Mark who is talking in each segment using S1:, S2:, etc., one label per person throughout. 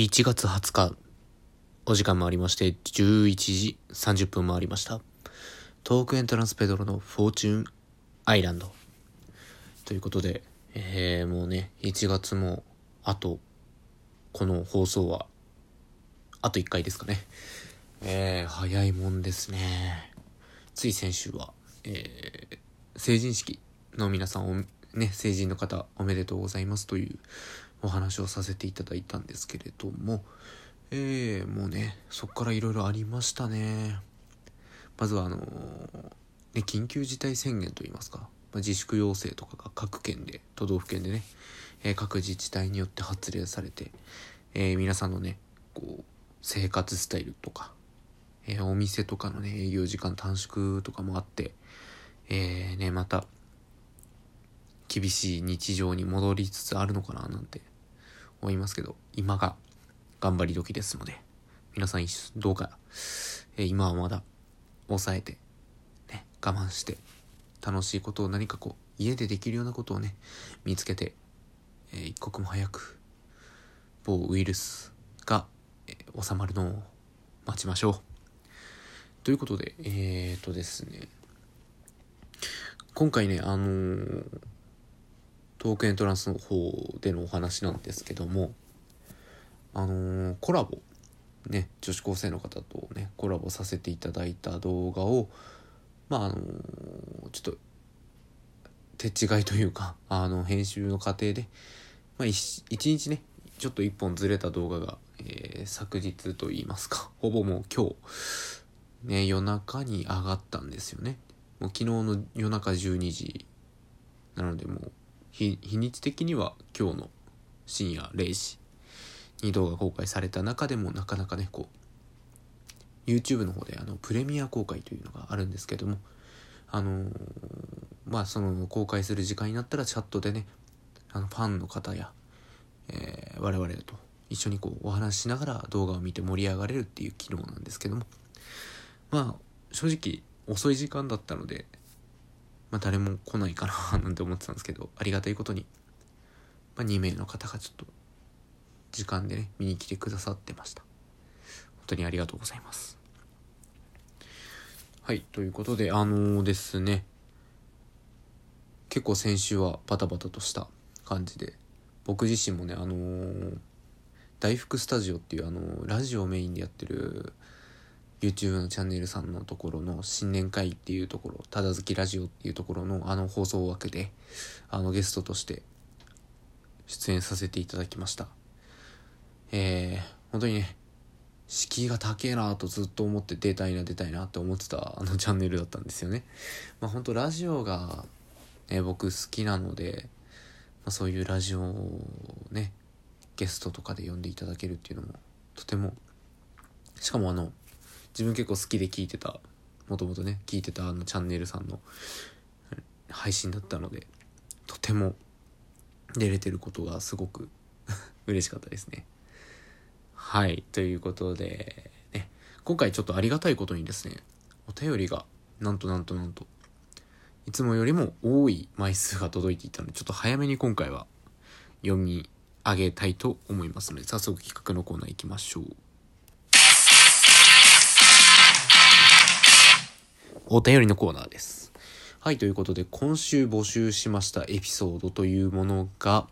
S1: 1月20日、お時間もありまして、11時30分もありました。トークエントランスペドロのフォーチュンアイランド。ということで、えー、もうね、1月も、あと、この放送は、あと1回ですかね。えー、早いもんですね。つい先週は、えー、成人式の皆さんを、ね、成人の方おめでとうございますというお話をさせていただいたんですけれども、えー、もうね、そこからいろいろありましたね。まずはあのー、ね、緊急事態宣言といいますか、まあ、自粛要請とかが各県で、都道府県でね、えー、各自治体によって発令されて、えー、皆さんのね、こう、生活スタイルとか、え、お店とかのね、営業時間短縮とかもあって、えー、ね、また、厳しい日常に戻りつつあるのかななんて思いますけど、今が頑張り時ですので、皆さんどうか、えー、今はまだ抑えて、ね、我慢して、楽しいことを何かこう、家でできるようなことをね、見つけて、えー、一刻も早く、某ウイルスが、えー、収まるのを待ちましょう。ということで、えーとですね、今回ね、あのー、トークエントランスの方でのお話なんですけども、あのー、コラボ、ね、女子高生の方とね、コラボさせていただいた動画を、まあ、あのー、ちょっと、手違いというか、あの、編集の過程で、まあ一、日ね、ちょっと一本ずれた動画が、えー、昨日と言いますか、ほぼもう今日、ね、夜中に上がったんですよね。もう昨日の夜中12時なのでもう日にち的には今日の深夜0時に動画公開された中でもなかなかねこう YouTube の方であのプレミア公開というのがあるんですけどもあのー、まあその公開する時間になったらチャットでねあのファンの方や、えー、我々と一緒にこうお話ししながら動画を見て盛り上がれるっていう機能なんですけどもまあ正直遅い時間だったのでまあ、誰も来ないかななんて思ってたんですけど、ありがたいことに、まあ、2名の方がちょっと、時間でね、見に来てくださってました。本当にありがとうございます。はい、ということで、あのー、ですね、結構先週はバタバタとした感じで、僕自身もね、あのー、大福スタジオっていうあのー、ラジオメインでやってる YouTube のチャンネルさんのところの新年会っていうところ、ただ好きラジオっていうところのあの放送枠で、あのゲストとして出演させていただきました。えー、本当にね、敷居が高えなとずっと思って出たいな出たいなって思ってたあのチャンネルだったんですよね。まあ本当ラジオが、ね、僕好きなので、まあ、そういうラジオをね、ゲストとかで呼んでいただけるっていうのもとても、しかもあの、自分結構好きで聞いてたもともとね聞いてたあのチャンネルさんの配信だったのでとても出れてることがすごく 嬉しかったですね。はいということでね今回ちょっとありがたいことにですねお便りがなんとなんとなんといつもよりも多い枚数が届いていたのでちょっと早めに今回は読み上げたいと思いますので早速企画のコーナー行きましょう。お便りのコーナーです。はい、ということで、今週募集しましたエピソードというものが、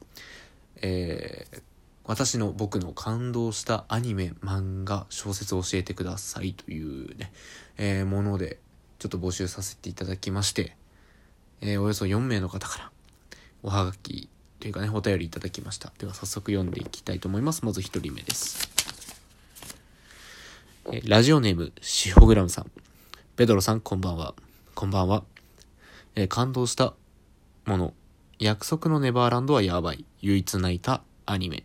S1: えー、私の僕の感動したアニメ、漫画、小説を教えてくださいというね、えー、もので、ちょっと募集させていただきまして、えー、およそ4名の方からおはがきというかね、お便りいただきました。では早速読んでいきたいと思います。まず1人目です。えラジオネーム、シホグラムさん。ペドロさん、こんばんは。こんばんは。えー、感動したもの。約束のネバーランドはやばい。唯一泣いたアニメ。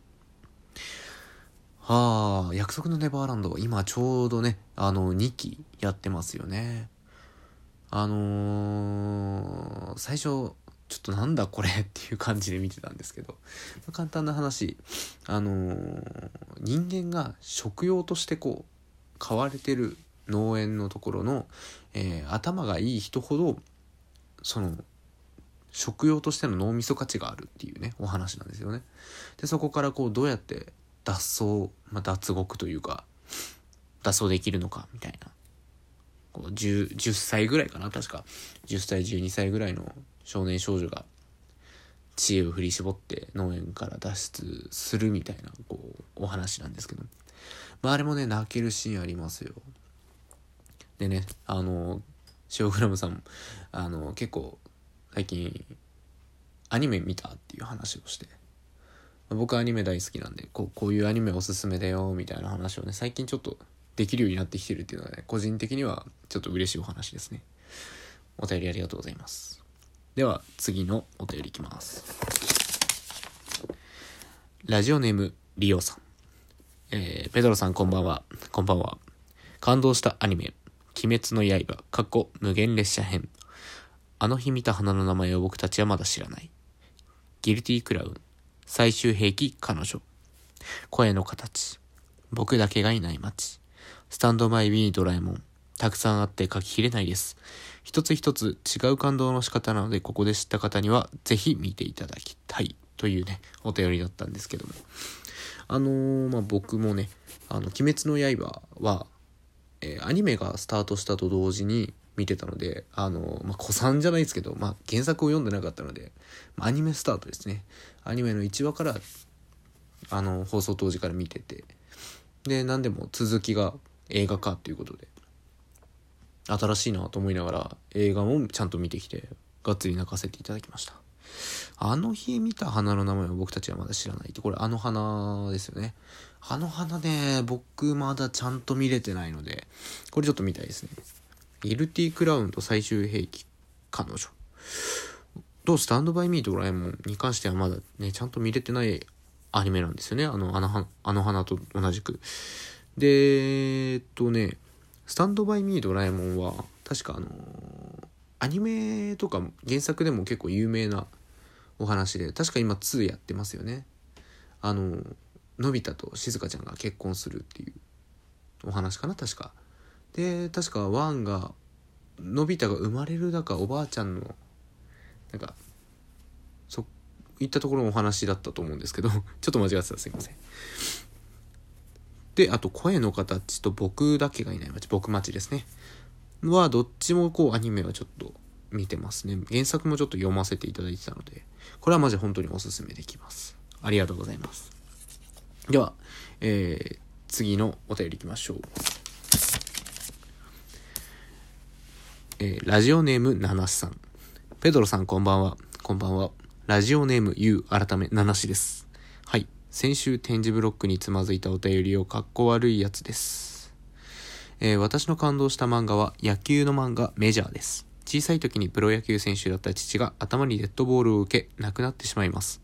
S1: はあ、約束のネバーランド今ちょうどね、あの、2期やってますよね。あのー、最初、ちょっとなんだこれっていう感じで見てたんですけど、まあ、簡単な話、あのー、人間が食用としてこう、飼われてる農園のところの、えー、頭がいい人ほどその食用としての脳みそ価値があるっていうねお話なんですよね。でそこからこうどうやって脱走、まあ、脱獄というか脱走できるのかみたいな。こう 10, 10歳ぐらいかな確か。10歳12歳ぐらいの少年少女が知恵を振り絞って農園から脱出するみたいなこうお話なんですけど、まあ、あれもね泣けるシーンありますよ。でねあのシオグラムさんあの結構最近アニメ見たっていう話をして。僕アニメ大好きなんでこうこういうアニメおすすめだよみたいな話をね最近ちょっとできるようになってきてるっていうのはね個人的にはちょっと嬉しいお話ですね。お便りありがとうございます。では次のお便りいきます。ラジオネームリオさん。えー、ペドロさんこんばんは。こんばんは。感動したアニメ。鬼滅の刃過去無限列車編。あの日見た花の名前を僕たちはまだ知らない。ギルティクラウン。最終兵器彼女。声の形。僕だけがいない街。スタンドバイビードラえもん。たくさんあって書ききれないです。一つ一つ違う感動の仕方なのでここで知った方にはぜひ見ていただきたい。というねお便りだったんですけども。あのー、まあ僕もねあの鬼滅の刃は、えー、アニメがスタートしたと同時に見てたので、あの、まあ、古参じゃないですけど、まあ、原作を読んでなかったので、まあ、アニメスタートですね。アニメの1話から、あの、放送当時から見てて、で、何でも続きが映画化っていうことで、新しいなと思いながら映画もちゃんと見てきて、がっつり泣かせていただきました。あの日見た花の名前は僕たちはまだ知らないって、これあの花ですよね。あの花ね、僕まだちゃんと見れてないので、これちょっと見たいですね。ギルティクラウンと最終兵器彼女とスタンドバイミードラえもんに関してはまだね、ちゃんと見れてないアニメなんですよね。あの、あの、あの花と同じく。で、えっとね、スタンドバイミードラえもんは、確かあの、アニメとか原作でも結構有名なお話で、確か今2やってますよね。あの、のび太としずかちゃんが結婚するっていうお話かな、確か。で確かワンがのび太が生まれるだかおばあちゃんのなんかそいったところのお話だったと思うんですけど ちょっと間違ってたすいませんであと声の形と僕だけがいない街僕町ですねはどっちもこうアニメはちょっと見てますね原作もちょっと読ませていただいてたのでこれはマジ本当におすすめできますありがとうございますでは、えー、次のお便りいきましょうえー、ラジオネームナナシさん。ペドロさんこんばんは。こんばんは。ラジオネーム U 改めナナシです。はい。先週展示ブロックにつまずいたお便りをかっこ悪いやつです。えー、私の感動した漫画は野球の漫画メジャーです。小さい時にプロ野球選手だった父が頭にデッドボールを受け亡くなってしまいます。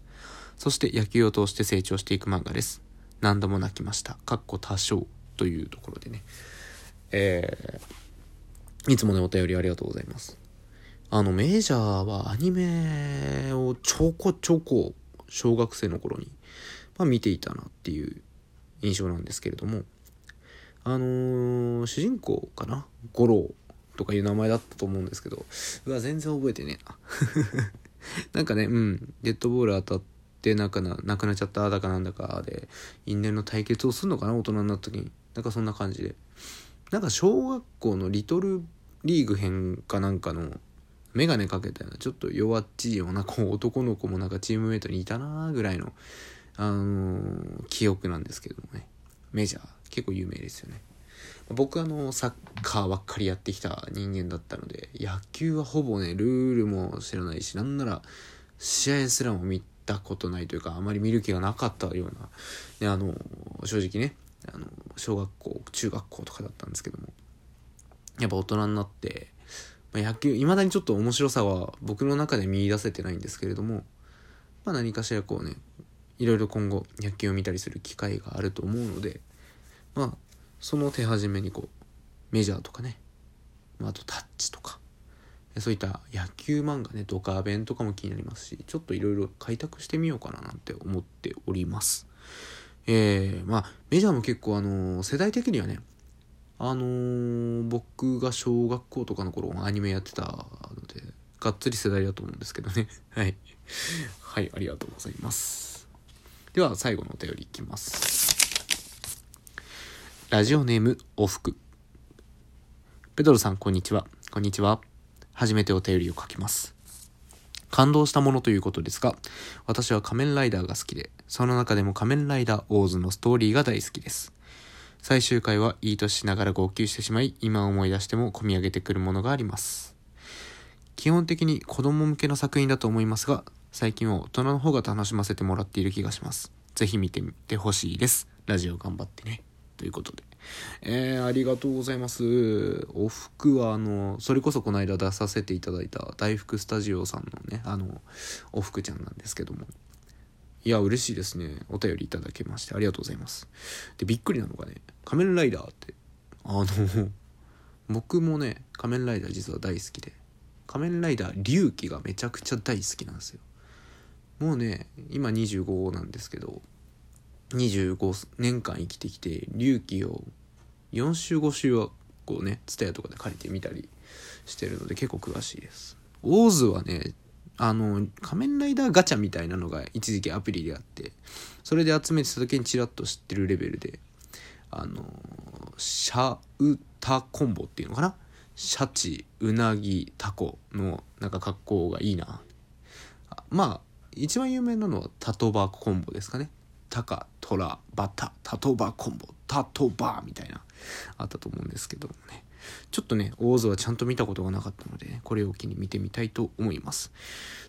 S1: そして野球を通して成長していく漫画です。何度も泣きました。かっこ多少というところでね。えーいつもね、お便りありがとうございます。あの、メジャーはアニメをちょこちょこ小学生の頃に、まあ、見ていたなっていう印象なんですけれども、あのー、主人公かな？五郎とかいう名前だったと思うんですけど、うわ、全然覚えてねえな。なんかね、うん、デッドボール当たって、なんかな、亡くなっちゃっただかなんだかで、因縁の対決をするのかな？大人になった時に。なんかそんな感じで。なんか小学校のリトルリーグ編かなんかの眼鏡かけたようなちょっと弱っちいようなこう男の子もなんかチームメイトにいたなぐらいの、あのー、記憶なんですけどもねメジャー結構有名ですよね。僕あのサッカーばっかりやってきた人間だったので野球はほぼねルールも知らないしなんなら試合すらも見たことないというかあまり見る気がなかったような、あの正直ねあの小学校中学校とかだったんですけども。やっぱ大人になって、まあ、野球いまだにちょっと面白さは僕の中で見いだせてないんですけれども、まあ、何かしらこうねいろいろ今後野球を見たりする機会があると思うのでまあその手始めにこうメジャーとかね、まあ、とタッチとかそういった野球漫画ねドカベンとかも気になりますしちょっといろいろ開拓してみようかななんて思っておりますえー、まあ、メジャーも結構あのー、世代的にはね、あのー、僕が小学校とかの頃アニメやってたので、がっつり世代だと思うんですけどね。はい。はい、ありがとうございます。では、最後のお便りいきます。ラジオネーム、おふく。ペドロさん、こんにちは。こんにちは。初めてお便りを書きます。感動したものということですが、私は仮面ライダーが好きで、その中でも仮面ライダーオーズのストーリーが大好きです。最終回はいい年しながら号泣してしまい、今思い出しても込み上げてくるものがあります。基本的に子供向けの作品だと思いますが、最近は大人の方が楽しませてもらっている気がします。ぜひ見てみてほしいです。ラジオ頑張ってね。ということで。えー、ありがとうございます。お服は、あの、それこそこの間出させていただいた大福スタジオさんのね、あの、お服ちゃんなんですけども。いや、嬉しいですね。お便りいただけましてありがとうございます。で、びっくりなのがね、仮面ライダーって、あの、僕もね、仮面ライダー実は大好きで、仮面ライダー龍騎がめちゃくちゃ大好きなんですよ。もうね、今25なんですけど、25年間生きてきて隆起を4週5週はこうね TSUTAYA とかで借りてみたりしてるので結構詳しいです。オーズはねあの仮面ライダーガチャみたいなのが一時期アプリであってそれで集めてた時にチラッと知ってるレベルであのシャウタコンボっていうのかな？シャチウナギタコのなんか格好がいいな。まあ一番有名なのはタトバコンボですかね。タカ、トラ、バタ、タトバコンボ、タトバみたいな、あったと思うんですけどもね。ちょっとね、大津はちゃんと見たことがなかったので、ね、これを機に見てみたいと思います。